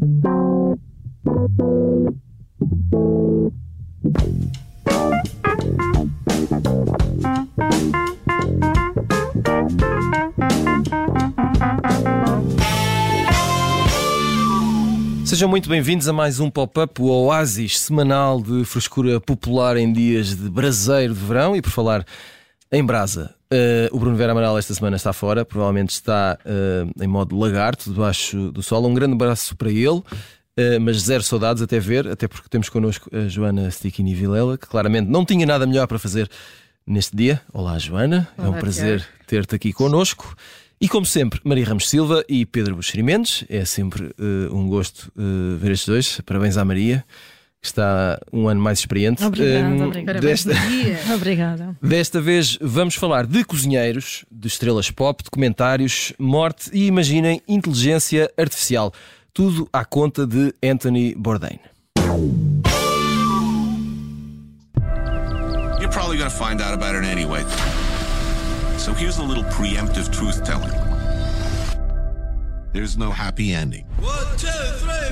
Sejam muito bem-vindos a mais um pop-up, o oásis semanal de frescura popular em dias de braseiro de verão. E por falar em brasa, uh, o Bruno Vera Amaral esta semana está fora, provavelmente está uh, em modo lagarto, debaixo do sol. Um grande abraço para ele, uh, mas zero saudades até ver, até porque temos connosco a Joana Stickini Vilela, que claramente não tinha nada melhor para fazer neste dia. Olá, Joana, Olá, é um prazer ter-te aqui connosco. E como sempre, Maria Ramos Silva e Pedro Buxeri Mendes. É sempre uh, um gosto uh, ver estes dois. Parabéns à Maria, que está um ano mais experiente. Obrigada, um, obrigada. Desta... obrigada. Desta vez vamos falar de cozinheiros, de estrelas pop, documentários, morte e, imaginem, inteligência artificial. Tudo à conta de Anthony Bourdain. You're probably going to find out about it anyway. So here's a little preemptive truth telling. There's no happy ending. One, two, three,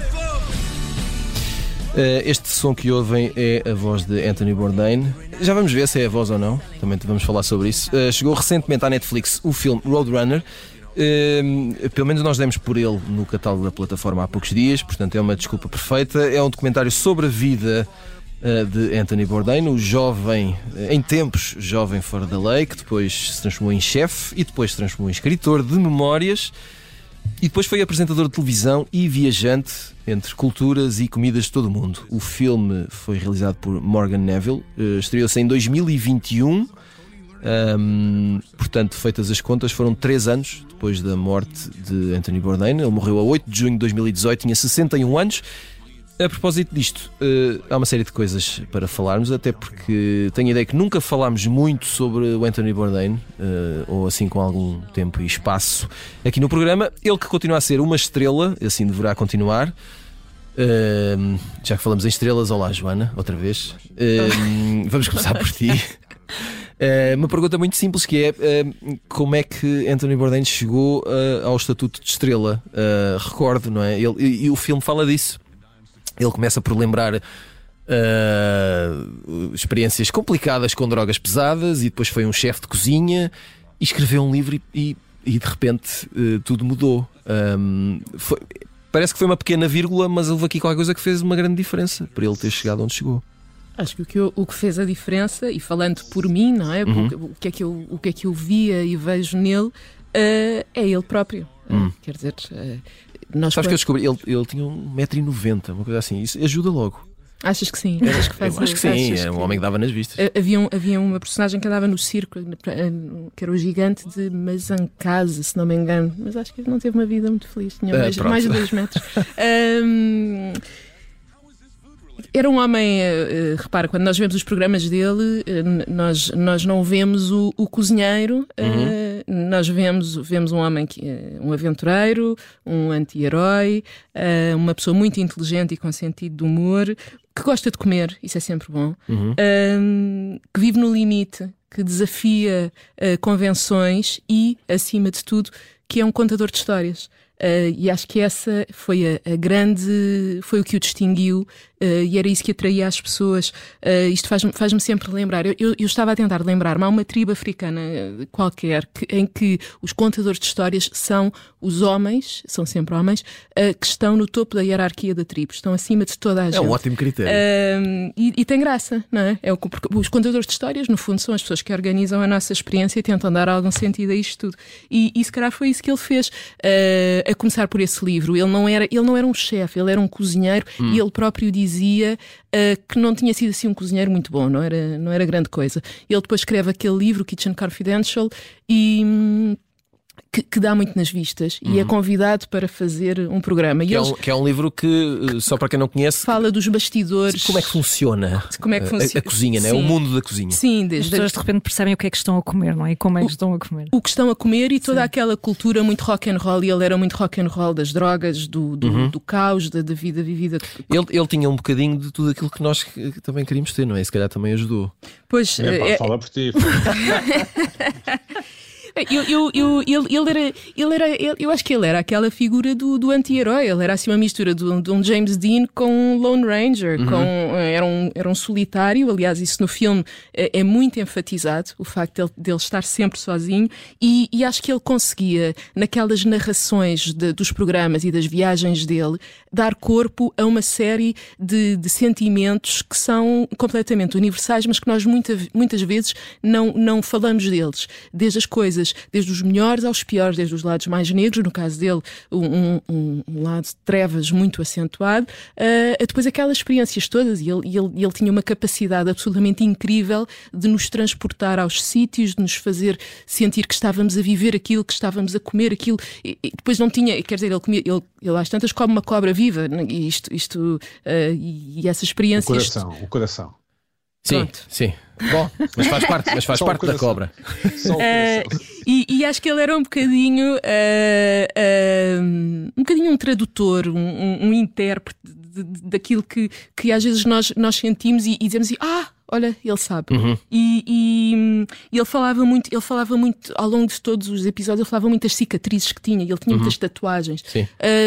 este som que ouvem é a voz de Anthony Bourdain. Já vamos ver se é a voz ou não. Também vamos falar sobre isso. Uh, chegou recentemente à Netflix o filme Roadrunner. Uh, pelo menos nós demos por ele no catálogo da plataforma há poucos dias, portanto é uma desculpa perfeita. É um documentário sobre a vida eh, de Anthony Bourdain, o jovem, eh, em tempos, jovem fora da lei, que depois se transformou em chefe e depois se transformou em escritor de memórias e depois foi apresentador de televisão e viajante entre culturas e comidas de todo o mundo. O filme foi realizado por Morgan Neville, eh, estreou-se em 2021. Um, portanto, feitas as contas, foram três anos depois da morte de Anthony Bourdain. Ele morreu a 8 de junho de 2018, tinha 61 anos a propósito disto, uh, há uma série de coisas para falarmos, até porque tenho a ideia que nunca falámos muito sobre o Anthony Bourdain, uh, ou assim com algum tempo e espaço aqui no programa. Ele que continua a ser uma estrela, assim deverá continuar. Uh, já que falamos em estrelas, olá Joana, outra vez. vamos começar por ti. uma pergunta muito simples que é como é que Anthony Bourdain chegou ao estatuto de estrela? recordo, não é? Ele, e, e o filme fala disso. Ele começa por lembrar uh, experiências complicadas com drogas pesadas e depois foi um chefe de cozinha e escreveu um livro e, e, e de repente uh, tudo mudou. Um, foi, parece que foi uma pequena vírgula, mas houve aqui qualquer coisa que fez uma grande diferença para ele ter chegado onde chegou. Acho que o que, eu, o que fez a diferença, e falando por mim, não é? Uhum. O, que é que eu, o que é que eu via e vejo nele uh, é ele próprio. Uhum. quer dizer, uh, nós Sabes que eu descobri, ele, ele tinha 1,90m, uma coisa assim. Isso ajuda logo. Achas que sim? Achas que faz eu acho que sim, era um homem que dava nas vistas. Havia, um, havia uma personagem que andava no circo, que era o gigante de Mazancase, se não me engano, mas acho que ele não teve uma vida muito feliz, tinha mais, mais de 2 metros. um, era um homem, uh, repara, quando nós vemos os programas dele, uh, nós, nós não vemos o, o cozinheiro, uh, uhum. nós vemos, vemos um homem, que, um aventureiro, um anti-herói, uma pessoa muito inteligente e com sentido de humor, que gosta de comer, isso é sempre bom, uhum. que vive no limite, que desafia convenções e, acima de tudo, que é um contador de histórias. Uh, e acho que essa foi a, a, grande, foi o que o distinguiu uh, e era isso que atraía as pessoas. Uh, isto faz-me faz sempre lembrar. Eu, eu, eu, estava a tentar lembrar-me, há uma tribo africana qualquer que, em que os contadores de histórias são os homens, são sempre homens, que estão no topo da hierarquia da tribo, estão acima de toda a gente. É um ótimo critério. E, e, tem graça, não é? é o, os contadores de histórias, no fundo, são as pessoas que organizam a nossa experiência e tentam dar algum sentido a isto tudo. E, e se calhar foi isso que ele fez a começar por esse livro. Ele não era, ele não era um chefe, ele era um cozinheiro hum. e ele próprio dizia uh, que não tinha sido assim um cozinheiro muito bom, não era, não era grande coisa. Ele depois escreve aquele livro, Kitchen Confidential, e. Hum, que, que, dá muito nas vistas uhum. e é uhum. convidado para fazer um programa. Que, é um, que, é um, livro que, eh, só para quem não conhece, fala dos bastidores. Como é que funciona, como é que funciona. A, a cozinha, né? o mundo da cozinha. Sim, desde As pessoas de repente percebem o que é que estão a comer, não é? E como é que estão a comer. O que estão a comer e toda Sim. aquela cultura muito rock and roll. E ele era muito rock and roll das drogas, do, do, uhum. do caos, da, da, vida vivida. Ele, ele tinha um bocadinho de tudo aquilo que nós também queríamos ter, não é? E se calhar também ajudou. Pois. É, pá, é... Fala por ti. Eu, eu, eu, ele, ele era, ele era ele, eu acho que ele era aquela figura do, do anti-herói. Ele era assim uma mistura de um, de um James Dean com um Lone Ranger. Uhum. Com, eh, era, um, era um solitário. Aliás, isso no filme é, é muito enfatizado, o facto dele, dele estar sempre sozinho. E, e, acho que ele conseguia, naquelas narrações de, dos programas e das viagens dele, dar corpo a uma série de, de sentimentos que são completamente universais, mas que nós muita, muitas vezes não, não falamos deles. Desde as coisas, desde os melhores aos piores, desde os lados mais negros, no caso dele, um, um, um lado de trevas muito acentuado, uh, depois aquelas experiências todas, e ele, ele, ele tinha uma capacidade absolutamente incrível de nos transportar aos sítios, de nos fazer sentir que estávamos a viver aquilo, que estávamos a comer aquilo, e, e depois não tinha, quer dizer, ele comia, ele, ele às tantas come uma cobra viva, né, e isto, isto uh, e, e essa experiência. O coração, isto... o coração. Sim, Pronto. sim. Bom, mas faz parte, mas faz parte da cobra. Uh, e, e, acho que ele era um bocadinho uh, uh, um bocadinho um tradutor, um, um, um intérprete de, de, daquilo que, que às vezes nós, nós sentimos e, e dizemos assim, ah, olha, ele sabe. Uhum. E, e, e, ele falava muito, ele falava muito ao longo de todos os episódios, ele falava muitas cicatrizes que tinha, ele tinha uhum. muitas tatuagens.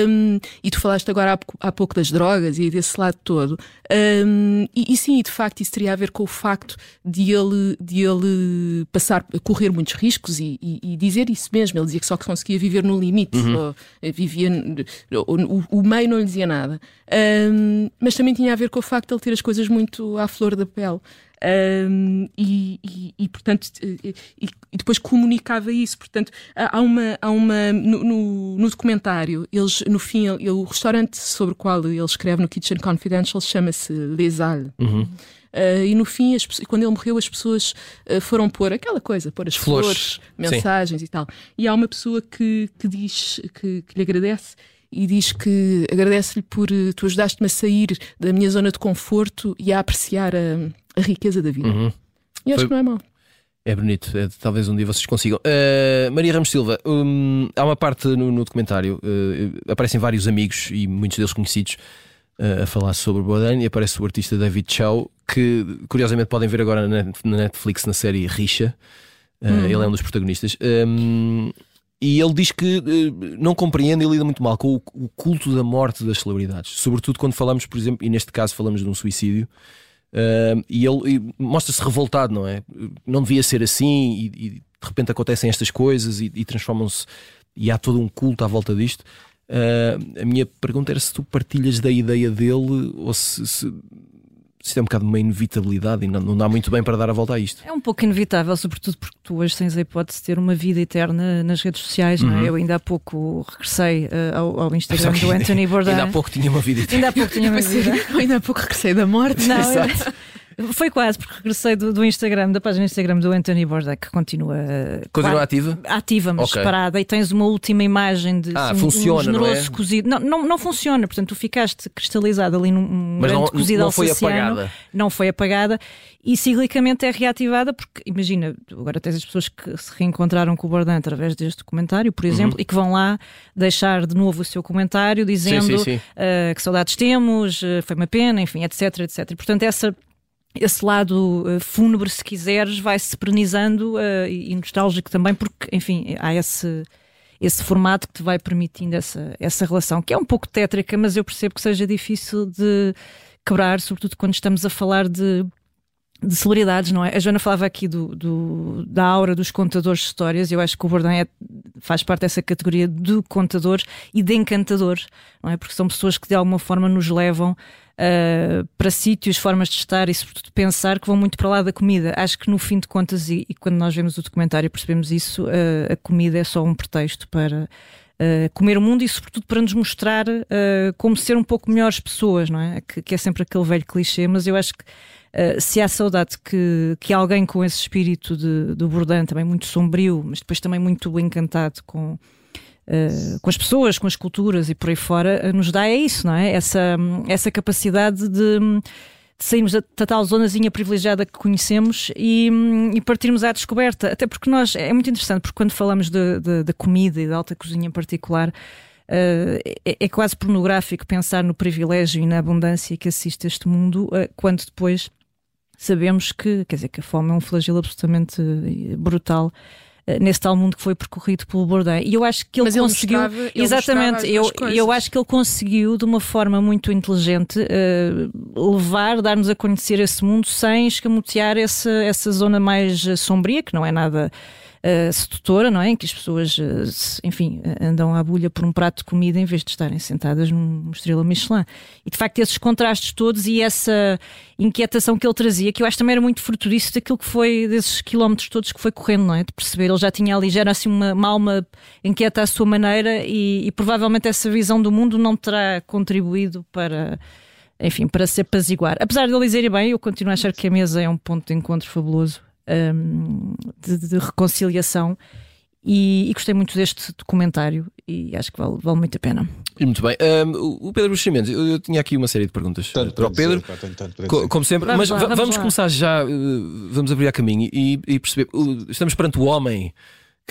Um, e tu falaste agora há, há, pouco das drogas e desse lado todo. Um, e, e, sim, de facto, isso teria a ver com o facto de ele, de ele passar correr muitos riscos e, e dizer isso mesmo. Ele dizia que só conseguia viver no limite, uhum. Eh, vivia, o, o, meio não lhe dizia nada. Um, mas também tinha a ver com o facto de ele ter as coisas muito à flor da pele. Um, e, e, e, portanto, e, e, depois comunicava isso. Portanto, há uma, há uma no, no, no documentário, eles, no fim, ele, o restaurante sobre o qual ele escreve no Kitchen Confidential chama-se Les Halles. Uhum. Uh, e no fim, as, quando ele morreu, as pessoas uh, foram pôr aquela coisa, pôr as flores, flores mensagens Sim. e tal. E há uma pessoa que, que diz que, que lhe agradece e diz que agradece-lhe por tu ajudaste-me a sair da minha zona de conforto e a apreciar a, a riqueza da vida. Uhum. E acho Foi... que não é mau. É bonito, é, talvez um dia vocês consigam. Uh, Maria Ramos Silva, um, há uma parte no, no documentário, uh, aparecem vários amigos e muitos deles conhecidos uh, a falar sobre Bourdain e aparece o artista David Chow, que curiosamente podem ver agora na, Netflix na série Richa. Hum. Ele é um dos protagonistas. Um, e ele diz que não compreende e lida muito mal com o, o culto da morte das celebridades, sobretudo quando falamos, por exemplo, e neste caso falamos de um suicídio. Uh, e ele mostra-se revoltado, não é? Não devia ser assim, e, e de repente acontecem estas coisas e, e transformam-se, e há todo um culto à volta disto. Uh, a minha pergunta era se tu partilhas da ideia dele ou se, se isto é um bocado uma inevitabilidade e não, não dá muito bem para dar a volta a isto. É um pouco inevitável, sobretudo porque tu hoje tens a hipótese de ter uma vida eterna nas redes sociais, uhum. não é? Uhum. Eu ainda há pouco regressei uh, ao, ao, Instagram do Anthony Bourdain. Ainda há pouco tinha uma vida eterna. Ainda há pouco tinha uma vida. ainda há pouco regressei da morte. Não, Exato. Foi quase, porque regressei do, do, Instagram, da página Instagram do Anthony Borda, que continua. Continua quase, ativa? Ativa, mas okay. parada. E tens uma última imagem de ah, assim, funciona, um generoso não é? cozido. Não, não, não funciona, portanto, tu ficaste cristalizado ali num mas grande não, cozido não foi apagada. Não foi apagada e ciclicamente é reativada, porque imagina, agora tens as pessoas que se reencontraram com o Bordan através deste documentário, por exemplo, uhum. e que vão lá deixar de novo o seu comentário dizendo sim, sim, sim. Uh, que saudades temos, uh, foi uma pena, enfim, etc, etc. E, portanto, essa esse lado uh, fúnebre, se quiseres, vai se pernizando uh, e nostálgico também, porque, enfim, há esse, esse formato que te vai permitindo essa, essa relação, que é um pouco tétrica, mas eu percebo que seja difícil de quebrar, sobretudo quando estamos a falar de, de celebridades, não é? A Joana falava aqui do, do, da aura dos contadores de histórias, eu acho que o Bourdain é, faz parte dessa categoria de contadores e de encantadores, não é? Porque são pessoas que de alguma forma nos levam uh, para sítios, formas de estar e, sobretudo, de pensar que vão muito para lá da comida. Acho que, no fim de contas, e, e quando nós vemos o documentário percebemos isso, uh, a comida é só um pretexto para. Uh, comer o mundo e, sobretudo, para nos mostrar como ser um pouco melhores pessoas, não é? Que, que, é sempre aquele velho clichê, mas eu acho que se há saudade que, que alguém com esse espírito de, do Bourdain, também muito sombrio, mas depois também muito encantado com, Uh, com as pessoas, com as culturas e por aí fora, uh, nos dá é isso, não é? Essa, essa capacidade de, de sairmos da, tal zonazinha privilegiada que conhecemos e, e, partirmos à descoberta. Até porque nós, é muito interessante, porque quando falamos da comida e da alta cozinha em particular, uh, é, é, quase pornográfico pensar no privilégio e na abundância que assiste este mundo, quando depois sabemos que, quer dizer, que a fome é um flagelo absolutamente brutal eh, nesse tal mundo que foi percorrido pelo Bourdain. E eu acho que ele Mas conseguiu. Ele mostrava, ele exatamente, eu, eu acho que ele conseguiu, de uma forma muito inteligente, uh, levar, dar-nos a conhecer esse mundo sem escamotear essa, essa zona mais sombria, que não é nada uh, sedutora, não é? Em que as pessoas, uh, enfim, andam à bulha por um prato de comida em vez de estarem sentadas numa estrela Michelin. E de facto, esses contrastes todos e essa inquietação que ele trazia, que eu acho também era muito fruto disso, daquilo que foi, desses quilómetros todos que foi correndo, não é? De perceber, ele já tinha ali, já era assim uma, uma alma inquieta à sua maneira e, e provavelmente essa visão do mundo não terá contribuído para enfim, para se apaziguar. Apesar de ele dizer bem, eu continuo a achar que a mesa é um ponto de encontro fabuloso um, de, de, reconciliação. E, e, gostei muito deste documentário e acho que vale, vale muito a pena. E muito bem. Um, o Pedro Buxamentos, eu, eu, tinha aqui uma série de perguntas tanto para o Pedro, dizer, tanto, tanto como sempre, vamos mas lá, vamos, vamos começar já, uh, vamos abrir a caminho e, e perceber. Estamos perante o homem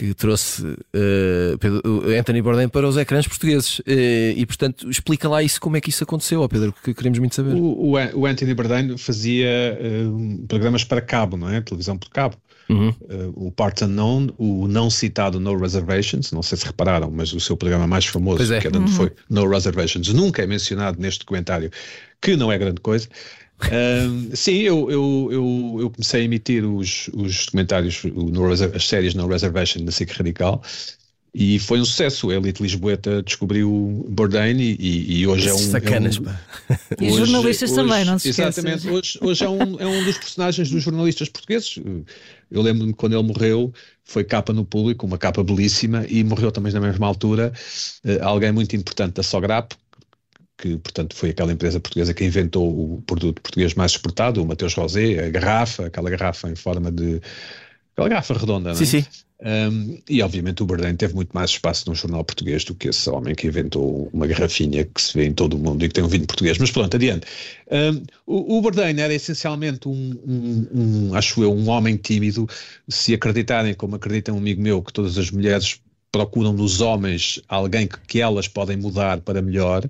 que trouxe uh, Anthony Bourdain para os ecrãs portugueses. Uh, e, portanto, explica lá isso, como é que isso aconteceu, Pedro, que queremos muito saber. O, o, o Anthony Bourdain fazia uh, programas para cabo, não é? Televisão por cabo. Uhum. o Part Unknown, o não citado No Reservations, não sei se repararam, mas o seu programa mais famoso, é. que uhum. foi No Reservations, nunca é mencionado neste documentário, que não é grande coisa sim, eu, eu, eu, eu, comecei a emitir os, os documentários, no, as séries no Reservation da SIC Radical e foi um sucesso. A Elite Lisboeta descobriu Bourdain e, e hoje é um. Sacanas, é um, E hoje, jornalistas hoje, também, não se esqueça. Exatamente, hoje, hoje é, um, é um dos personagens dos jornalistas portugueses. Eu lembro-me quando ele morreu, foi capa no público, uma capa belíssima, e morreu também na mesma altura uh, alguém muito importante da Sograp, que, portanto, foi aquela empresa portuguesa que inventou o produto português mais exportado, o Mateus Rosé, a garrafa, aquela garrafa em forma de. aquela garrafa redonda, sim, não é? Sim, um, e obviamente o Bourdain teve muito mais espaço num jornal português do que esse homem que inventou uma garrafinha que se vê em todo o mundo e que tem um vinho português. Mas pronto, adiante. Um, o, o Bourdain era essencialmente um, um, um, acho eu, um homem tímido. Se acreditarem, como acredita um amigo meu, que todas as mulheres procuram nos homens alguém que, que elas podem mudar para melhor.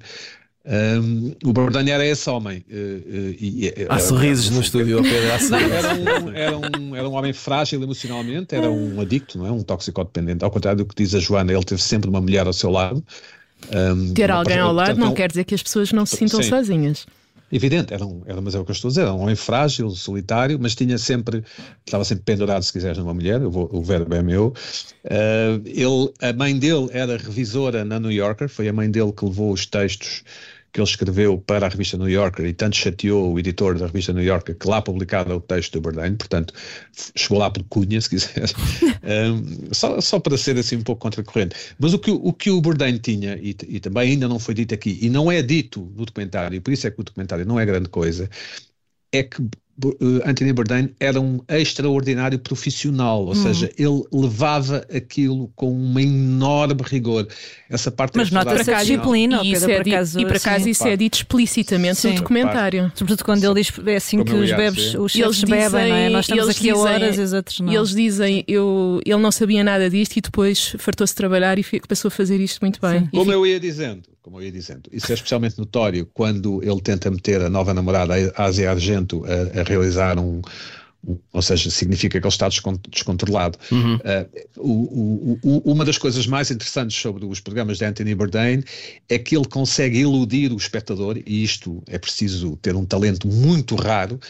Um, o Bourdain era esse homem. Uh, uh, e, há sorrisos no estúdio, Pedro. Era um, era, um, era um homem frágil emocionalmente, era um adicto, não é? um toxicodependente. Ao contrário do que diz a Joana, ele teve sempre uma mulher ao seu lado. Um, Ter alguém ao lado portanto, não quer dizer que as pessoas não se sintam sim. sozinhas. Evidente, era, um, era, mas é o que eu estou a dizer, era um homem frágil, solitário, mas tinha sempre, estava sempre pendurado, se quiseres, numa mulher, o, o verbo é meu. Uh, ele, a mãe dele era revisora na New Yorker, foi a mãe dele que levou os textos que ele escreveu para a revista New Yorker e tanto chateou o editor da revista New Yorker que lá publicava o texto do Bourdain, portanto chegou lá por cunha, se quiser, um, só, só para ser assim um pouco contracorrente. Mas o que o, que o Bourdain tinha, e, e também ainda não foi dito aqui, e não é dito no documentário, e por isso é que o documentário não é grande coisa, é que Anthony Bourdain era um extraordinário profissional, ou hum. seja, ele levava aquilo com um enorme rigor. Essa parte Mas nota-se a disciplina, e, isso é por acaso, e por acaso isso é dito explicitamente sim. no documentário. Parte. Sobretudo quando ele diz é assim Como que os bebes, os eles bebem, não é? Nós estamos aqui dizem, a horas e os outros não. Eles dizem, eu, ele não sabia nada disto e depois fartou-se trabalhar e passou a fazer isto muito bem. Como eu ia dizendo, como eu ia dizendo. Isso é especialmente notório quando ele tenta meter a nova namorada, a Ásia Argento, a, a realizar um, um, Ou seja, significa que ele está descontrolado. Uhum. Uh, o, o, o, uma das coisas mais interessantes sobre os programas de Anthony Bourdain é que ele consegue iludir o espectador, e isto é preciso ter um talento muito raro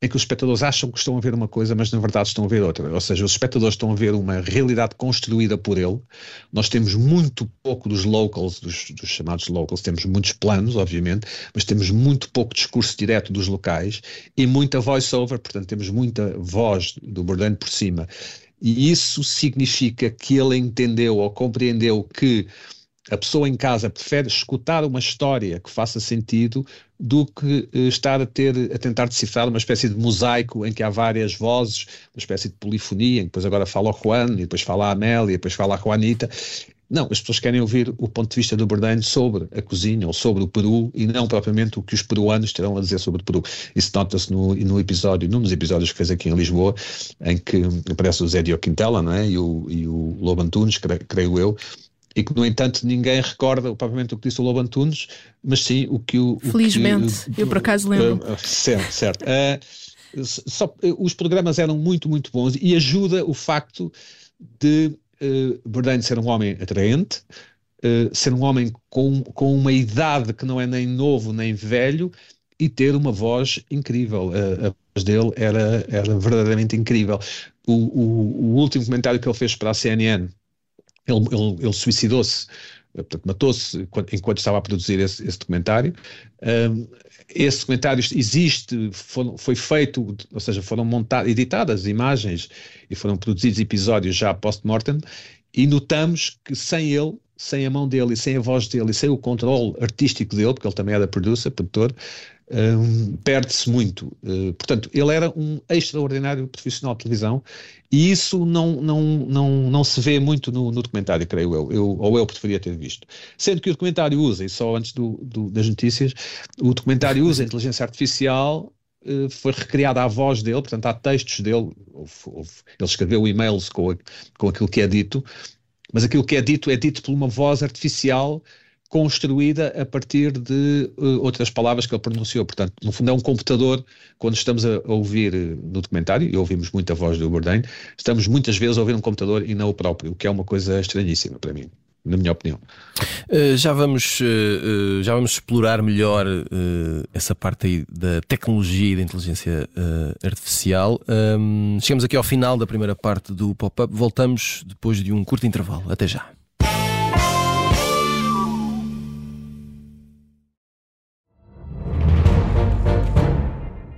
em que os espectadores acham que estão a ver uma coisa, mas na verdade estão a ver outra. Ou seja, os espectadores estão a ver uma realidade construída por ele. Nós temos muito pouco dos locals, dos, dos chamados locals, temos muitos planos, obviamente, mas temos muito pouco discurso direto dos locais e muita voice-over, portanto, temos muita voz do Bourdain por cima. E isso significa que ele entendeu ou compreendeu que a pessoa em casa prefere escutar uma história que faça sentido do que uh, estar a ter a tentar decifrar uma espécie de mosaico em que há várias vozes, uma espécie de polifonia, em que depois agora fala o Juan, e depois fala a Amélia, e depois fala a Juanita. Não, as pessoas querem ouvir o ponto de vista do Bourdain sobre a cozinha ou sobre o Peru e não propriamente o que os peruanos terão a dizer sobre o Peru. Isso nota-se no, no episódio, num dos episódios que fez aqui em Lisboa, em que aparece o Zé Dio Quintela não é? e, o, e o Lobo Antunes, creio eu, e que, no entanto, ninguém recorda propriamente o que disse o Lobo Antunes, mas sim o que o. Felizmente, que, eu por acaso lembro. Uh, certo, certo. Uh, só, os programas eram muito, muito bons e ajuda o facto de uh, Bourdain ser um homem atraente, uh, ser um homem com, com uma idade que não é nem novo nem velho e ter uma voz incrível. Uh, a voz dele era, era verdadeiramente incrível. O, o, o, último comentário que ele fez para a CNN, ele, ele, ele suicidou-se portanto, matou-se enquanto estava a produzir esse, esse documentário. Um, esse documentário existe, foi, foi feito, ou seja, foram montadas, editadas imagens e foram produzidos episódios já post-mortem, e notamos que sem ele, sem a mão dele, sem a voz dele, sem o controle artístico dele, porque ele também era producer, produtor, um, perde-se muito. Uh, portanto, ele era um extraordinário profissional de televisão e isso não, não, não, não se vê muito no, no documentário, creio eu, eu, ou eu preferia ter visto. Sendo que o documentário usa, e só antes do, do, das notícias, o documentário usa a inteligência artificial uh, foi recriada a voz dele, portanto há textos dele, houve, houve, ele escreveu e-mails com, com aquilo que é dito, mas aquilo que é dito é dito por uma voz artificial construída a partir de uh, outras palavras que ele pronunciou. Portanto, no fundo é um computador, quando estamos a, ouvir uh, no documentário, e ouvimos muito a voz do Bourdain, estamos muitas vezes a ouvir um computador e não o próprio, o que é uma coisa estranhíssima para mim. Na minha opinião. Uh, já, vamos, já vamos explorar melhor essa parte aí da tecnologia e da inteligência artificial. Um, chegamos aqui ao final da primeira parte do pop-up. Voltamos depois de um curto intervalo. Até já.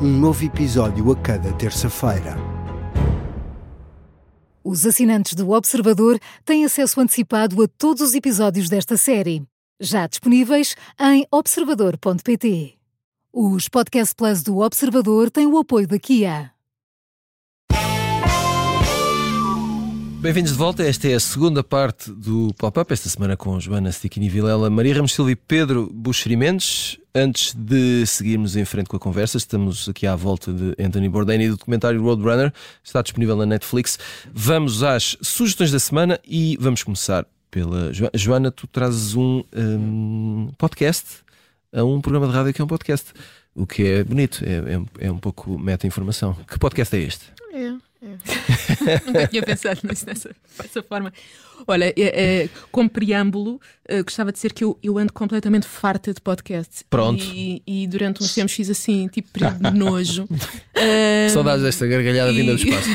um novo episódio a cada terça-feira. Os assinantes do Observador têm acesso antecipado a todos os episódios desta série, já disponíveis em observador.pt. Os Podcast Plus do Observador têm o apoio da Kia. Bem-vindos de volta. Esta é a segunda parte do Pop-Up, esta semana com Joana Stickini Vilela, Maria Ramos Silva e Pedro Buxeri Mendes. Antes de seguirmos em frente com a conversa, estamos aqui à volta de Anthony Bourdain e do documentário Roadrunner, está disponível na Netflix. Vamos às sugestões da semana e vamos começar pela Joana. Tu trazes um, um podcast a um programa de rádio que é um podcast, o que é bonito, é, é, é um pouco meta-informação. Que podcast é este? É. É. Nunca tinha pensado nisso dessa, dessa forma. Olha, é, é, como preâmbulo, uh, gostava de dizer que eu, eu ando completamente farta de podcasts. Pronto. E, e durante uns tempos fiz assim, tipo, período de nojo. Saudades desta gargalhada e... vinda do espaço.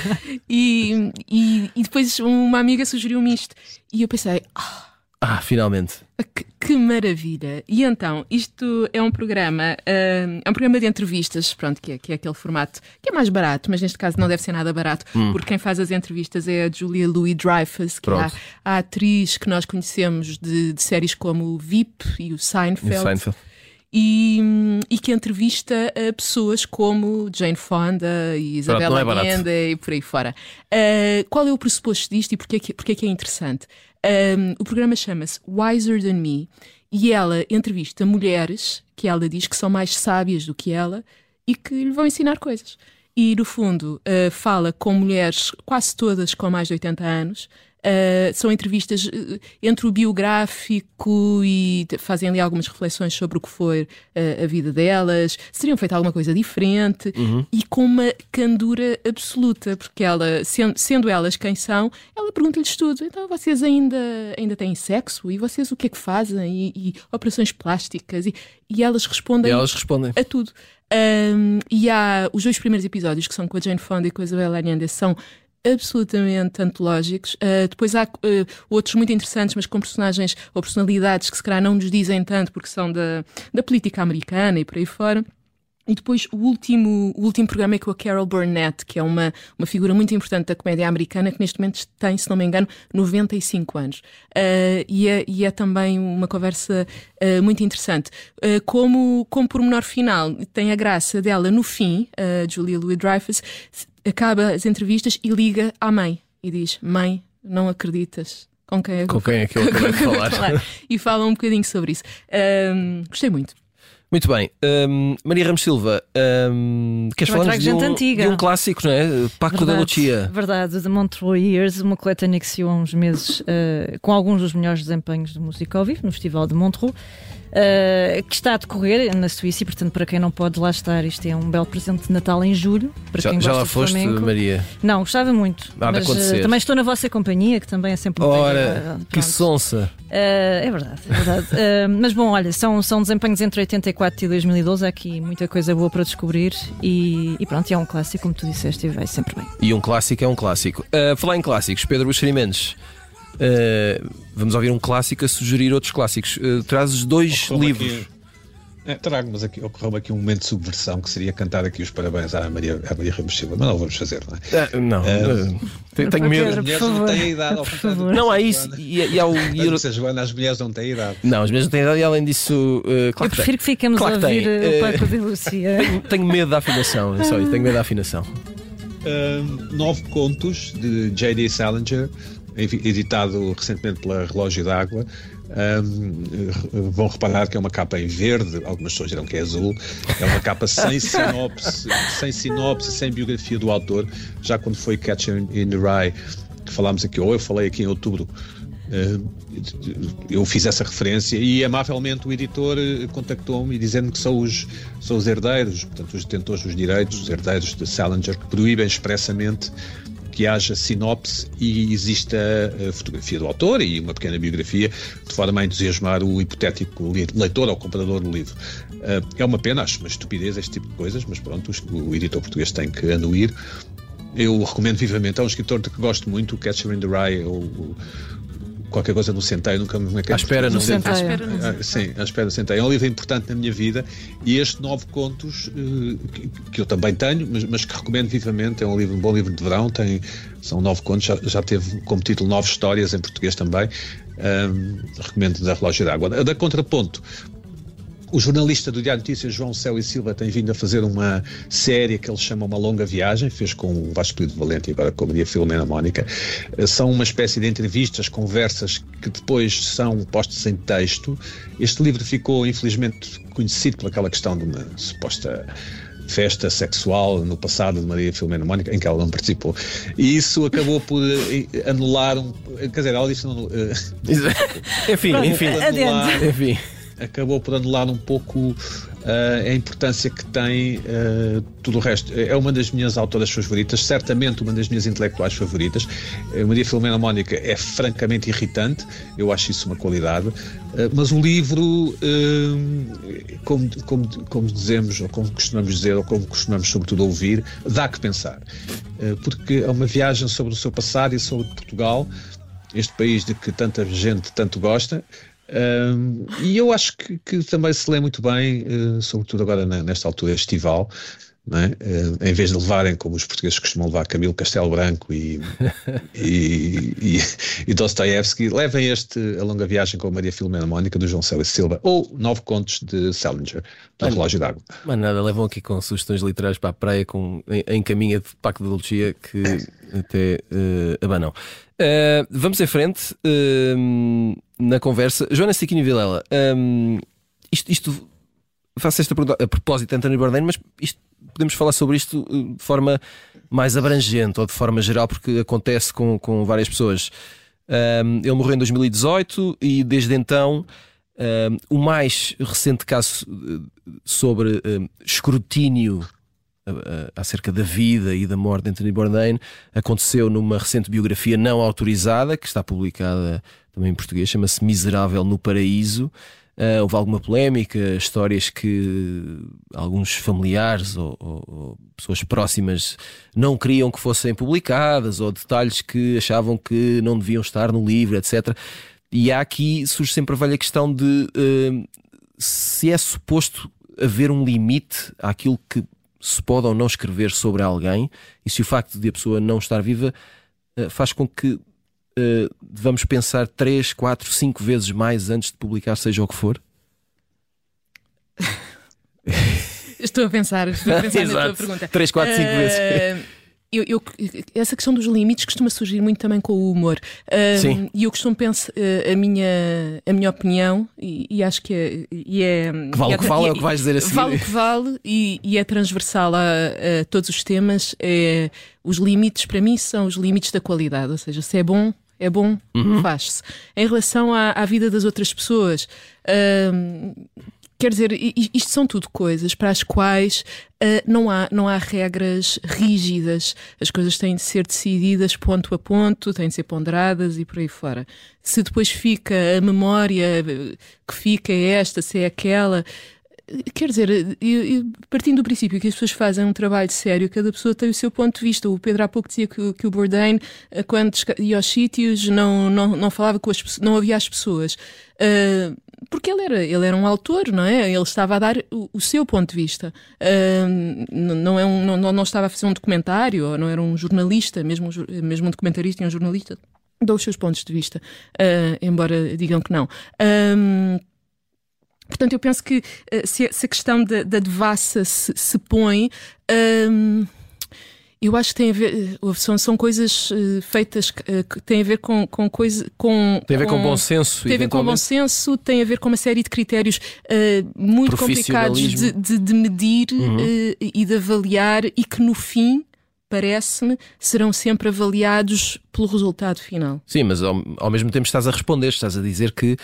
e, e, e, depois uma amiga sugeriu-me isto. E eu pensei, oh, ah, finalmente. Que, que, maravilha! E então, isto é um programa, uh, é um programa de entrevistas, pronto, que é, que é aquele formato que é mais barato, mas neste caso não deve ser nada barato, hum. porque quem faz as entrevistas é a Julia Louis Dreyfus, que pronto. é a, a, atriz que nós conhecemos de, de séries como o VIP e o Seinfeld. E o Seinfeld. E, e, que entrevista a pessoas como Jane Fonda e Isabela é Allende e por aí fora. Uh, qual é o pressuposto disto e porquê que, porquê que é interessante? Um, o programa chama-se Wiser Than Me e ela entrevista mulheres que ela diz que são mais sábias do que ela e que lhe vão ensinar coisas. E, no fundo, uh, fala com mulheres, quase todas com mais de 80 anos, Uh, são entrevistas uh, entre o biográfico e fazem ali algumas reflexões sobre o que foi uh, a vida delas, se teriam feito alguma coisa diferente uhum. e com uma candura absoluta, porque ela, sendo, sendo elas quem são, ela pergunta-lhes tudo. Então vocês ainda, ainda têm sexo? E vocês o que é que fazem? E, e operações plásticas? E, e elas respondem, e elas respondem. a tudo. Um, e há os dois primeiros episódios que são com a Jane Fonda e com a Isabella Allende são absolutamente antológicos. Uh, depois há uh, outros muito interessantes, mas com personagens ou personalidades que se calhar não nos dizem tanto porque são da, da política americana e por aí fora. E depois o último, o último programa é com a Carol Burnett, que é uma, uma figura muito importante da comédia americana, que neste momento tem, se não me engano, 95 anos. Uh, e, é, e é também uma conversa uh, muito interessante. Uh, como, como pormenor final, tem a graça dela no fim, Julia Louis-Dreyfus, acaba as entrevistas e liga à mãe. e diz: Mãe, não acreditas com quem é que, com quem é que eu acabei de falar. e fala um bocadinho sobre isso. Um, gostei muito. Muito bem. Um, Maria Ramos Silva, um, queres falar de um, antiga. de um clássico, não é? Paco da Lucia. Verdade, de Montreux Years, uma coletânea que se há uns meses uh, com alguns dos melhores desempenhos de música ao vivo no Festival de Montreux. Uh, que está a decorrer na Suíça e, portanto, para quem não pode lá estar, isto é um belo presente de Natal em julho. Para já, quem já lá foste. Maria? Não, gostava muito. Nada mas, uh, também estou na vossa companhia, que também é sempre Ora, bem, que sonsa! Uh, é verdade, é verdade. mas bom, olha, são, são desempenhos entre 84 e 2012, há aqui muita coisa boa para descobrir e, e pronto, é um clássico, como tu disseste, e vai sempre bem. E um clássico é um clássico. falar em clássicos, Pedro Buxeri Mendes. vamos ouvir um clássico a sugerir outros clássicos. trazes dois livros. Aqui é, trago, mas aqui ocorreu aqui um momento de subversão que seria cantar aqui os parabéns à Maria, à Maria Ramos Silva, mas não vamos fazer, não é? é não, é, tenho medo. As mulheres não têm idade, ao contrário. Não, há isso. E, e, ao, e eu... Joana, as mulheres não têm idade. Não, as mulheres não têm idade e além disso. Uh, claro eu prefiro que fiquemos claro a ouvir uh, o Paco de Lucia. Tenho, tenho, medo da afinação, é só isso, tenho medo da afinação. Uh, nove contos de J.D. Salinger, editado recentemente pela Relógio d'Água. Um, vão reparar que é uma capa em verde, algumas pessoas dirão que é azul. É uma capa sem sinopse, sem sinopse, sem biografia do autor. Já quando foi Catcher in the Rye, que falámos aqui, ou eu falei aqui em outubro, eu fiz essa referência e amavelmente o editor eh, contactou-me dizendo que são os, são os herdeiros, portanto, os detentores dos direitos, os herdeiros de Salinger, que proíbem expressamente que haja sinopse e exista a fotografia do autor e uma pequena biografia, de forma a entusiasmar o hipotético leitor ou comprador do livro. Ah, é uma pena, acho uma estupidez este tipo de coisas, mas pronto, o editor português tem que anuir. Eu recomendo vivamente, é um escritor que gosto muito, o Catcher in the Rye, o, qualquer coisa no Centeio, nunca me lembro. À espera no Centeio. Ah, sim, à espera no Centeio. É um livro importante na minha vida e este Nove Contos, eh, que eu também tenho, mas, mas que recomendo vivamente, é um, livro, um bom livro de verão, tem, são nove contos, já, já teve como título Nove Histórias em português também. Um, recomendo da Relógio d'Água. Da Contraponto, o jornalista do Diário Notícias, João Céu e Silva, tem vindo a fazer uma série que ele chama Uma Longa Viagem, fez com o Vasco Lido Valente e agora com a Maria Filomena Mónica. Eh, são uma espécie de entrevistas, conversas que depois são postas em texto. Este livro ficou, infelizmente, conhecido por aquela questão de uma suposta festa sexual no passado de Maria Filomena Mónica, em que ela não participou. E isso acabou por eh, anular um. Quer dizer, ela disse. Não, uh, enfim, enfim. Anular, enfim acabou por anular um pouco uh, a importância que tem uh, tudo o resto. É uma das minhas autoras favoritas, certamente uma das minhas intelectuais favoritas. Uh, Maria Filomena Mónica é francamente irritante, eu acho isso uma qualidade, uh, mas o livro, como, como, como dizemos, ou como costumamos dizer, ou como costumamos sobretudo ouvir, dá que pensar. porque é uma viagem sobre o seu passado e sobre Portugal, este país de que tanta gente tanto gosta, um, e eu acho que, que, também se lê muito bem, uh, sobretudo agora nesta altura estival, é? uh, em vez de levarem, como os portugueses costumam levar, Camilo Castelo Branco e, e, e, e Dostoiévski, levem este A Longa Viagem com a Maria Filomena Mónica, do João Célis Silva, ou Nove Contos de Salinger, da Relógio d'Água. Mas nada, levam aqui com sugestões literárias para a praia com, em, em caminha de Pacto de Lucia que até uh, abanam. Uh, vamos em frente uh, na conversa. Joana Stiquini Vilela, um, isto, isto, faço esta pergunta a propósito de António Bourdain, mas isto, podemos falar sobre isto de forma mais abrangente ou de forma geral, porque acontece com, com várias pessoas. Um, ele morreu em 2018 e desde então um, o mais recente caso sobre escrutínio acerca da vida e da morte de Anthony Bourdain aconteceu numa recente biografia não autorizada, que está publicada também em português, chama-se Miserável no Paraíso. Uh, houve alguma polémica, histórias que alguns familiares ou, ou, ou, pessoas próximas não queriam que fossem publicadas, ou detalhes que achavam que não deviam estar no livro, etc. E há aqui surge sempre a velha questão de uh, se é suposto haver um limite àquilo que se pode ou não escrever sobre alguém e se o facto de a pessoa não estar viva uh, faz com que uh, devamos pensar 3, 4, 5 vezes mais antes de publicar, seja o que for? estou a pensar, estou a pensar na tua pergunta. 3, 4, 5 uh, vezes. Eu, eu, essa questão dos limites costuma surgir muito também com o humor. Sim. E eu costumo pensar, a, minha, a minha opinião, e, e acho que é. E é que vale é, o que vale, é, é o que vais dizer assim. Vale o que vale e, e é transversal a, a, todos os temas. É, os limites, para mim, são os limites da qualidade. Ou seja, se é bom, é bom, uhum. faz-se. Em relação à, à, vida das outras pessoas, hum, Quer dizer, isto são tudo coisas para as quais uh, não, há, não há regras rígidas. As coisas têm de ser decididas ponto a ponto, têm de ser ponderadas e por aí fora. Se depois fica a memória que fica é esta, se é aquela. Quer dizer, partindo do princípio que as pessoas fazem um trabalho sério, cada pessoa tem o seu ponto de vista. O Pedro há pouco dizia que, que o Bourdain, eh, quando ia aos sítios, não, não, não falava com as não havia as pessoas. Uh, porque ele era, ele era um autor, não é? Ele estava a dar o, o seu ponto de vista. Uh, não, é um, não, não estava a fazer um documentário, não era um jornalista, mesmo, mesmo um documentarista e um jornalista, dão os seus pontos de vista, uh, embora digam que não. portanto, eu penso que uh, se, se, a questão da, da devassa se, se põe. Eu acho que tem a ver, eh, são, são coisas uh, feitas uh, que têm a ver com, com coisa. Com, tem a ver com, com bom senso. Tem a ver com bom senso, tem a ver com uma série de critérios uh, muito complicados de, de, de medir uhum. e de avaliar e que no fim parece-me, serão sempre avaliados pelo resultado final. Sim, mas ao, ao, mesmo tempo estás a responder, estás a dizer que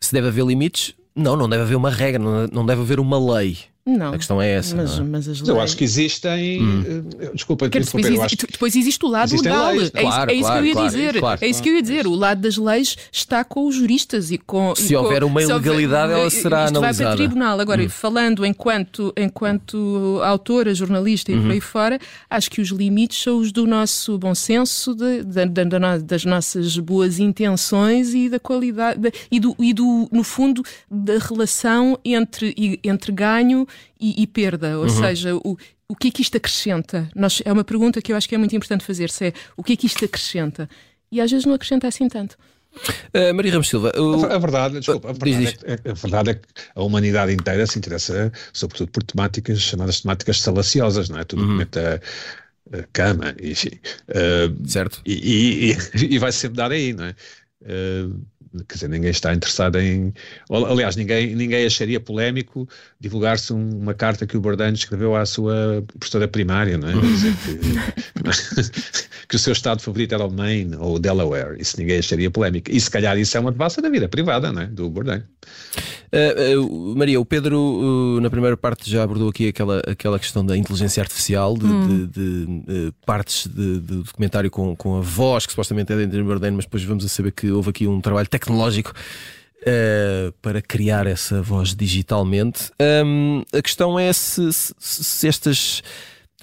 se deve haver limites. Não, não deve haver uma regra, não deve haver uma lei. Não. A questão é essa. Mas, é? mas as leis... Eu acho que existem. Hum. Uh, desculpa, Quer, depois, existe, acho... depois existe o lado legal. Leis, é, claro, é, isso, claro, que eu ia claro, dizer. é isso que eu ia dizer. O lado das leis está com os juristas e com. Se e houver com, uma ilegalidade, houver, ela será isto analisada. vai para tribunal. Agora, hum. falando enquanto, enquanto autora, jornalista e uhum. por aí fora, acho que os limites são os do nosso bom senso, de, de, de, das nossas boas intenções e da qualidade e, do, e do, no fundo, da relação entre, entre ganho e, e perda, ou uhum. seja, o, o que é que isto acrescenta? Nós, é uma pergunta que eu acho que é muito importante fazer-se: é o que é que isto acrescenta? E às vezes não acrescenta assim tanto. Uh, Maria Ramos Silva, o... a, verdade, desculpa, a verdade. É, a verdade é que a humanidade inteira se interessa, sobretudo por temáticas chamadas temáticas salaciosas, não é? Tudo uhum. que mete a, a cama, enfim. Uh, certo. E, e, e, vai sempre dar aí, não é? Uh, quer dizer, ninguém está interessado em. Aliás, ninguém, ninguém acharia polémico divulgar-se um, uma carta que o Bourdain escreveu à sua professora primária, não é? Que, que, o seu estado favorito era o Maine ou o Delaware. Isso ninguém acharia polémico. E se calhar isso é uma devassa da vida privada, não é? Do Bourdain. Uh, uh, Maria, o Pedro uh, na primeira parte já abordou aqui aquela, aquela questão da inteligência artificial, de, hum. de, de partes de, de, documentário com, com a voz, que supostamente é de Bourdain, mas depois vamos a saber que houve aqui um trabalho tecnológico para criar essa voz digitalmente. Um, a questão é se, se, se estas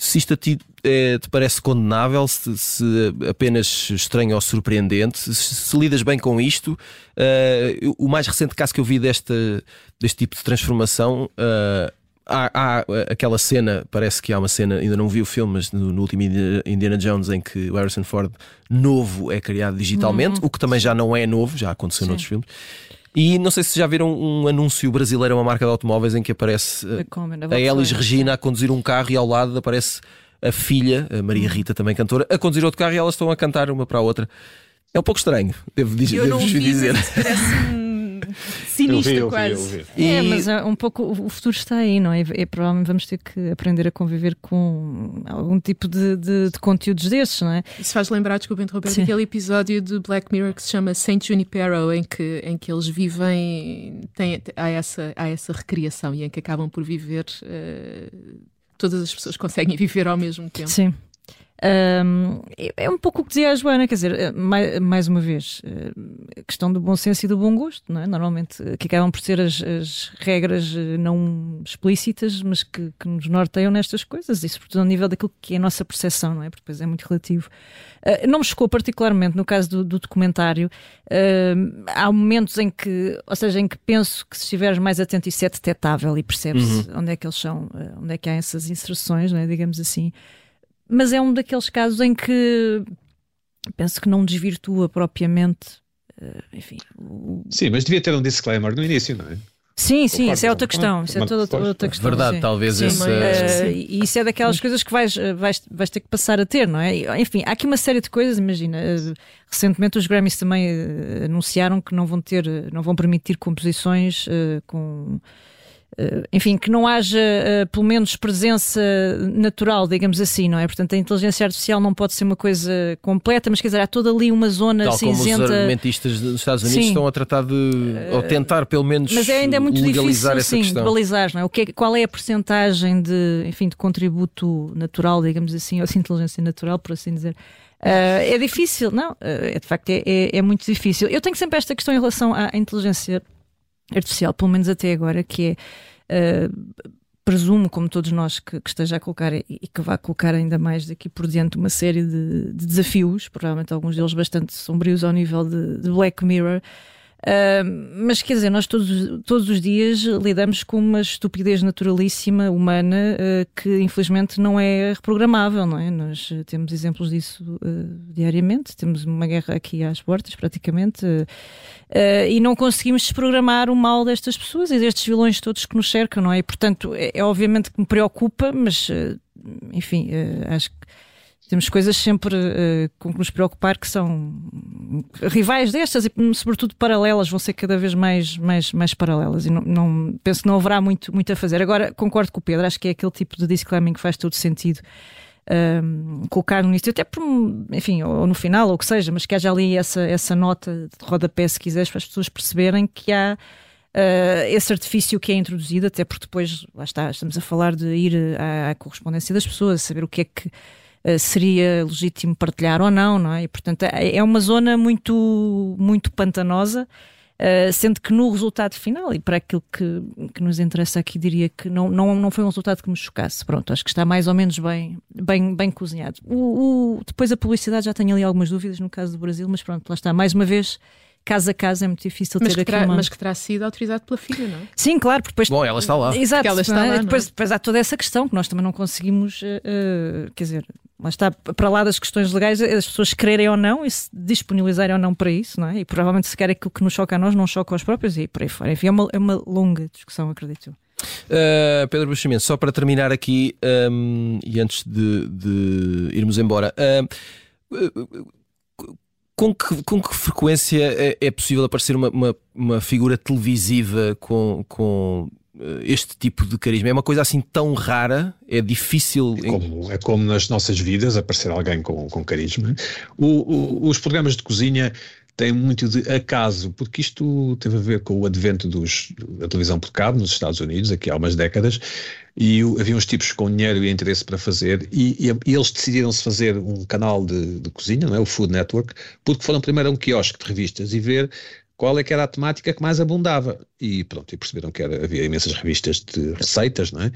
se isto a ti é, te parece condenável, se, se, apenas estranho ou surpreendente, se, se lidas bem com isto. Uh, o mais recente caso que eu vi desta, deste tipo de transformação. Uh, há, há, aquela cena, parece que há uma cena, ainda não vi o filme, mas no, no último Indiana Jones, em que o Harrison Ford novo é criado digitalmente, uhum. o que também já não é novo, já aconteceu Sim. noutros filmes. E não sei se já viram um anúncio brasileiro a uma marca de automóveis em que aparece a Elis Regina a conduzir um carro e ao lado aparece a filha, a Maria hum. Rita, também cantora, a conduzir outro carro e elas estão a cantar uma para a outra. É um pouco estranho, devo, devo vi, dizer. Parece sinistro eu vi, quase. Eu vi, eu vi. É, mas uh, um pouco o futuro está aí, não é? E provavelmente vamos ter que aprender a conviver com algum tipo de, de, de conteúdos desses, não é? Isso faz lembrar, desculpa interromper, Sim. aquele episódio de Black Mirror que se chama Saint Junipero, em que, em que eles vivem, tem, há, essa, há essa recriação e em que acabam por viver. Uh, todas as pessoas conseguem viver ao mesmo tempo. Sim. Um, é um pouco o que dizia a Joana, quer dizer, eh, mais, mais, uma vez, eh, a questão do bom senso e do bom gosto, não é? Normalmente, que acabam por ser as, as regras eh, não explícitas, mas que, que, nos norteiam nestas coisas, isso sobretudo ao nível daquilo que é a nossa percepção, não é? Porque depois é muito relativo. Uh, não me chocou particularmente no caso do, do documentário. Uh, há momentos em que, ou seja, em que penso que se estiveres mais atento, isso é detetável e percebe-se uhum. onde é que eles são, onde é que há essas inserções, não é? digamos assim mas é um daqueles casos em que penso que não desvirtua propriamente. Uh, enfim. O... Sim, mas devia ter um disclaimer no início, não é? Sim, sim, isso é outra questão. Isso é toda outra questão. Verdade, sim. talvez sim, esse. Uh, e isso é daquelas coisas que vais, vais, vais ter que passar a ter, não é? Enfim, há aqui uma série de coisas, imagina. Uh, recentemente os Grammys também uh, anunciaram que não vão ter, não vão permitir composições com eh, enfim, que não haja uh, pelo menos presença natural, digamos assim, não é? Portanto, a inteligência artificial não pode ser uma coisa completa, mas quer dizer, há toda ali uma zona Tal cinzenta. Como os argumentistas dos Estados Unidos sim. estão a tratar de, ou tentar pelo menos mas é ainda é muito legalizar difícil, sim, questão. legalizar, não é? O que é, qual é a percentagem de, enfim, de contributo natural, digamos assim, ou de inteligência natural, por assim dizer? Uh, é difícil, não, é, de facto é, é, é muito difícil. Eu tenho sempre esta questão em relação à inteligência artificial, pelo menos até agora, que é. Uh, presumo, como todos nós, que, que, esteja a colocar e que vá colocar ainda mais daqui por diante uma série de, de desafios, provavelmente alguns deles bastante sombrios ao nível de, de Black Mirror, Uh, mas quer dizer, nós todos, todos os dias lidamos com uma estupidez naturalíssima, humana, uh, que infelizmente não é reprogramável, não é? Nós temos exemplos disso uh, diariamente, temos uma guerra aqui às portas, praticamente, e não conseguimos desprogramar o mal destas pessoas e destes vilões todos que nos cercam, não é? E, portanto, é, é obviamente que me preocupa, mas enfim, acho que temos coisas sempre uh, com que nos preocupar que são rivais destas e sobretudo paralelas, vão ser cada vez mais, mais, mais paralelas e não, não, penso que não haverá muito, muito a fazer. Agora concordo com o Pedro, acho que é aquele tipo de disclaiming que faz todo sentido. Um, colocar no início, até por, enfim, ou, ou, no final, ou o que seja, mas que haja ali essa, essa nota de rodapé, se quiseres, para as pessoas perceberem que há uh, esse artifício que é introduzido, até porque depois, lá está, estamos a falar de ir à, à correspondência das pessoas, saber o que é que eh, seria legítimo partilhar ou não, não é? E, portanto, é, é uma zona muito, muito pantanosa. Uh, sendo que no resultado final, e para aquilo que, que nos interessa aqui, diria que não, não, não foi um resultado que me chocasse. Pronto, acho que está mais ou menos bem, bem, bem cozinhado. O, o, depois a publicidade já tenho ali algumas dúvidas no caso do Brasil, mas pronto, lá está. Mais uma vez, casa a casa é muito difícil mas ter uma... Mas que terá sido autorizado pela filha, não é? Sim, claro, porque depois... Bom, ela está lá. Exato, ela está é? lá, depois, é? depois há toda essa questão que nós também não conseguimos, uh, uh, quer dizer, lá está, para lá das questões legais, as pessoas quererem ou não e se disponibilizarem ou não para isso, não é? E provavelmente se quer aquilo que nos choca a nós, não choca aos próprios e por aí fora. Enfim, é uma, é uma longa discussão, acredito. Uh, Pedro Buxamento, só para terminar aqui um, e antes de, de irmos embora, uh, com que, com que frequência é, é possível aparecer uma, uma, uma, figura televisiva com, com este tipo de carisma? É uma coisa assim tão rara? É difícil. É como, é como nas nossas vidas aparecer alguém com, com carisma. O, o, os programas de cozinha têm muito de acaso, porque isto teve a ver com o advento dos, da televisão por cabo nos Estados Unidos, aqui há umas décadas, e havia uns tipos com dinheiro e interesse para fazer, e, e, e eles decidiram-se fazer um canal de, de, cozinha, não é? o Food Network, porque foram primeiro a um quiosque de revistas e ver qual é que era a temática que mais abundava. E pronto, e perceberam que era, havia imensas revistas de receitas, não é?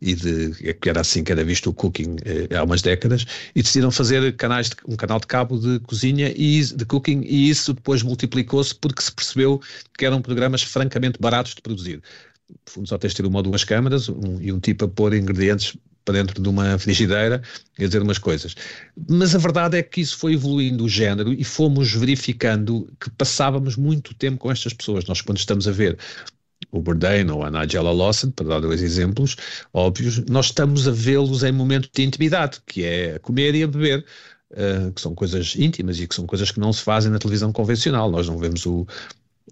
E de, que era assim que era visto o cooking eh, há umas décadas, e decidiram fazer canais de, um canal de cabo de cozinha e de cooking, e isso depois multiplicou-se porque se percebeu que eram programas francamente baratos de produzir fundo só tens de ter uma ou duas câmaras um, e um tipo a pôr ingredientes para dentro de uma frigideira e a dizer umas coisas. Mas a verdade é que isso foi evoluindo o género e fomos verificando que passávamos muito tempo com estas pessoas. Nós, quando estamos a ver o Bourdain ou a Nigella Lawson, para dar dois exemplos óbvios, nós estamos a vê-los em momento de intimidade, que é a comer e a beber. Uh, que são coisas íntimas e que são coisas que não se fazem na televisão convencional. Nós não vemos o,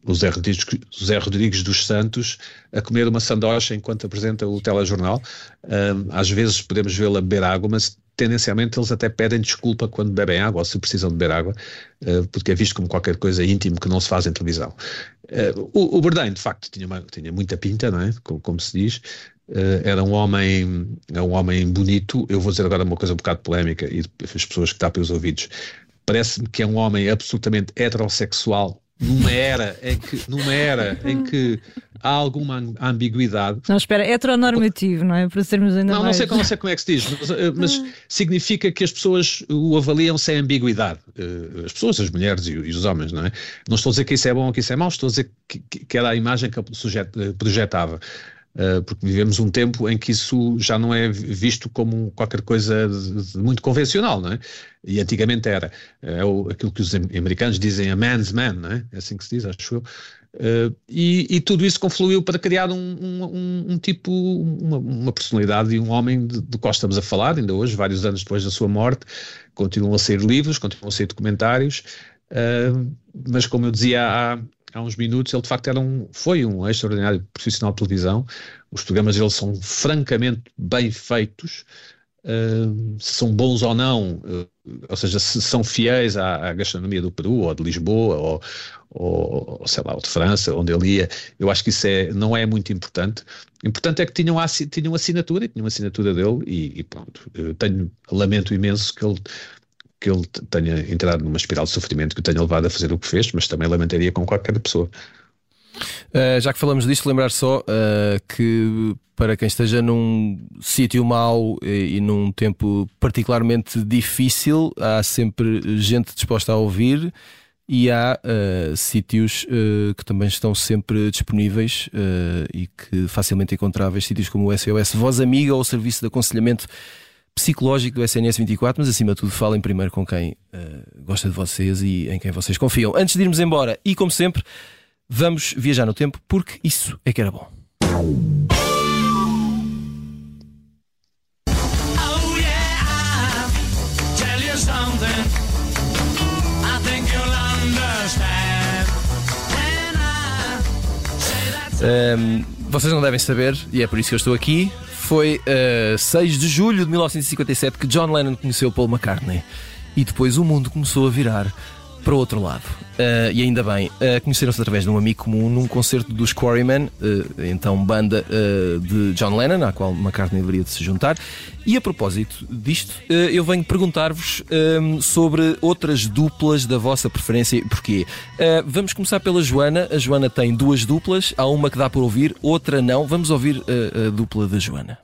o Zé Rodrigues, Zé Rodrigues dos Santos a comer uma sandocha enquanto apresenta o telejornal. Um, às vezes podemos vê-lo a beber água, mas tendencialmente eles até pedem desculpa quando bebem água ou se precisam de beber água, uh, porque é visto como qualquer coisa íntimo que não se faz em televisão. Uh, o, o Bourdain, de facto, tinha, uma, tinha muita pinta, não é? Como, como se diz. Uh, era um homem, um homem bonito. Eu vou dizer agora uma coisa um bocado polémica e as pessoas que tapem os ouvidos. Parece-me que é um homem absolutamente heterossexual numa era em que, numa era em que há alguma ambiguidade. Não, espera, heteronormativo, não é? Para sermos ainda não, mais... Não sei, não sei como é que se diz, mas, eh, mas significa que as pessoas o avaliam sem ambiguidade. Eh, as pessoas, as mulheres e, os homens, não é? Não estou a dizer que isso é bom ou que isso é mau, estou a dizer que, que era a imagem que o sujeito projetava. Uh, porque vivemos um tempo em que isso já não é visto como qualquer coisa muito convencional, não é? E antigamente era. É o, aquilo que os americanos dizem a man's man, não é? É assim que se diz, acho eu. Uh, e, e, tudo isso confluiu para criar um, um, um tipo, uma, uma, personalidade e um homem de qual estamos a falar, ainda hoje, vários anos depois da sua morte. Continuam a sair livros, continuam a sair documentários, uh, mas como eu dizia há, há uns minutos, ele de facto era um, foi um extraordinário profissional de televisão. Os programas dele são francamente bem feitos. Uh, se são bons ou não, uh, ou seja, se são fiéis à, à, gastronomia do Peru ou de Lisboa ou, ou, sei lá, ou de França, onde ele ia, eu acho que isso é, não é muito importante. Importante é que tinham, tinham assinatura e tinham assinatura dele e, e pronto. Eu tenho, lamento imenso que ele que ele tenha entrado numa espiral de sofrimento que o tenha levado a fazer o que fez, mas também lamentaria com qualquer pessoa. Uh, já que falamos disto, lembrar só uh, que para quem esteja num sítio mau e, e, num tempo particularmente difícil, há sempre gente disposta a ouvir e há uh, sítios que também estão sempre disponíveis e que facilmente encontráveis, sítios como o SOS Voz Amiga ou o Serviço de Aconselhamento psicológico do SNS 24, mas acima de tudo falem primeiro com quem uh, gosta de vocês e em quem vocês confiam. Antes de irmos embora, e como sempre, vamos viajar no tempo, porque isso é que era bom. Um, vocês não devem saber, e é por isso que eu estou aqui. Foi uh, eh, 6 de julho de 1957 que John Lennon conheceu Paul McCartney. E depois o mundo começou a virar para o outro lado. Uh, e ainda bem, uh, conheceram-se através de um amigo comum num concerto dos Quarrymen, uh, então banda de John Lennon, à qual McCartney deveria de se juntar. E a propósito disto, eu venho perguntar-vos um, sobre outras duplas da vossa preferência e porquê. vamos começar pela Joana. A Joana tem duas duplas, há uma que dá para ouvir, outra não. Vamos ouvir a dupla da Joana.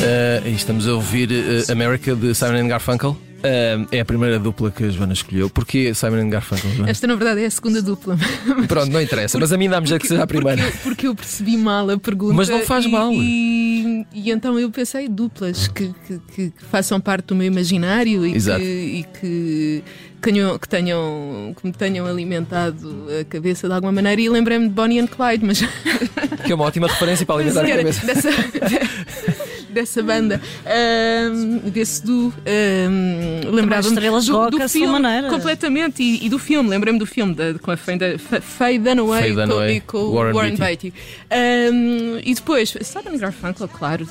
Uh, estamos a ouvir uh, America de Simon Garfunkel. Uh, é a primeira dupla que a Joana escolheu. Porquê Simon Garfunkel? Joana? Esta, na verdade, é a segunda dupla. Pronto, não interessa, porque, mas a mim dá-me já que seja a primeira. Porque, porque, eu percebi mal a pergunta. Mas não faz e, mal. E, e, então eu pensei duplas que, que, que, façam parte do meu imaginário e Exato. que, e que, tenham, que me tenham alimentado a cabeça de alguma maneira e lembrei-me de Bonnie and Clyde, mas. Que é uma ótima referência para alimentar a cabeça. Dessa, dessa banda, um, desse do. Um, Lembrava-me estrelas do, do filme maneira. completamente e, e, do filme. Lembrei-me do filme de, com a Faye Dunaway, e com, com Warren, Warren Beatty. Um, e depois, Simon Garfunkel, claro,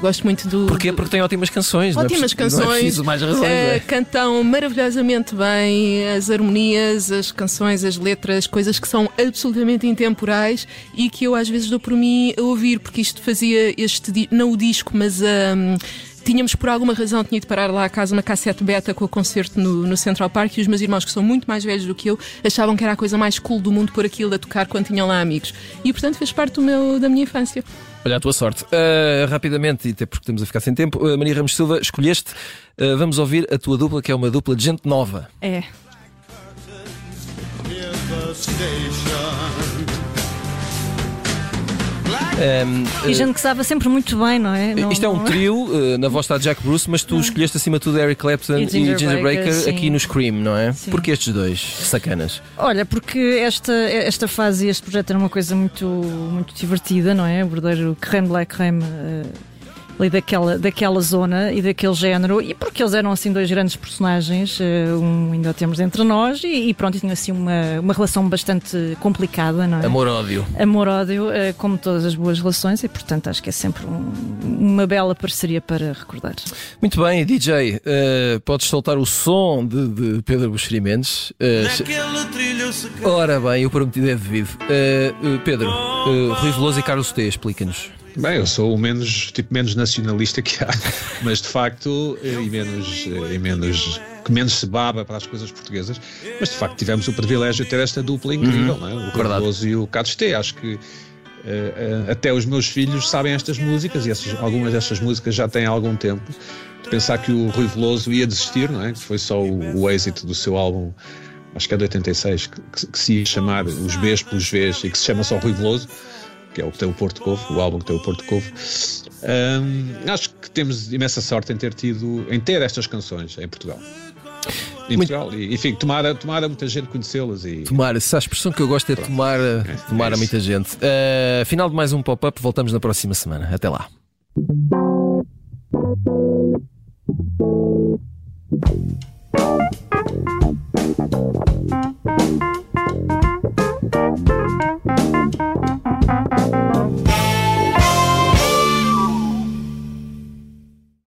gosto muito do. Porquê? Porque tem ótimas canções. Ótimas não é canções. Não é mais razões. Uh, é. Cantam maravilhosamente bem as harmonias, as canções, as letras, coisas que são absolutamente intemporais e que eu às vezes dou por mim a ouvir, porque isto fazia este, não o disco, mas mas um, tínhamos por alguma razão tinha de parar lá a casa uma cassete beta com o concerto no, no, Central Park e os meus irmãos, que são muito mais velhos do que eu, achavam que era a coisa mais cool do mundo por aquilo a tocar quando tinham lá amigos. E portanto fez parte do meu, da minha infância. Olha a tua sorte. Uh, rapidamente, e até porque estamos a ficar sem tempo, uh, Maria Ramos Silva, escolheste, uh, vamos ouvir a tua dupla, que é uma dupla de gente nova. É. Um, e a gente que estava sempre muito bem, não é? Não, isto é um é? trio, uh, na voz está Jack Bruce, mas tu escolheste acima de tudo Eric Clapton e Ginger, e Ginger Baker, Baker aqui no Scream, não é? Sim. Porquê estes dois sacanas? Olha, porque esta, esta fase e este projeto era uma coisa muito, muito divertida, não é? O verdadeiro creme black creme. Uh, ali daquela, daquela zona e daquele género, e porque eles eram assim dois grandes personagens, eh, um ainda temos entre nós, e, e pronto, e tinham assim uma, uma relação bastante complicada, não é? Amor-ódio. Amor-ódio, eh, como todas as boas relações, e portanto acho que é sempre um, uma bela parceria para recordar. Muito bem, DJ, uh, eh, podes soltar o som de, de Pedro Buxeri Uh, ora bem, o prometido é devido. Uh, Pedro, uh, Rui Veloso e Carlos T, explica-nos. Bem, eu sou o menos, tipo, menos nacionalista que há, mas de facto, eh, e menos, eh, e menos, que menos se baba para as coisas portuguesas, mas de facto tivemos o privilégio de ter esta dupla incrível, uhum, não é? o Cardoso e o Carlos T. Acho que uh, uh, até os meus filhos sabem estas músicas e essas, algumas destas músicas já têm algum tempo. De pensar que o Rui Veloso ia desistir, não é? Que foi só o, o êxito do seu álbum, acho que é de 86, que, que, que se ia chamar Os Bs pelos Vs e que se chama só Rui Veloso que é o que tem o Porto Covo, o álbum que tem o Porto Covo. Um, acho que temos imensa sorte em ter tido, em ter estas canções em Portugal. Em Muito... Portugal, e, enfim, tomara, tomara muita gente conhecê-las. E... Tomara, se a expressão que eu gosto é tomar, é, tomar é a muita gente. Uh, final de mais um pop-up, voltamos na próxima semana. Até lá. Thank you.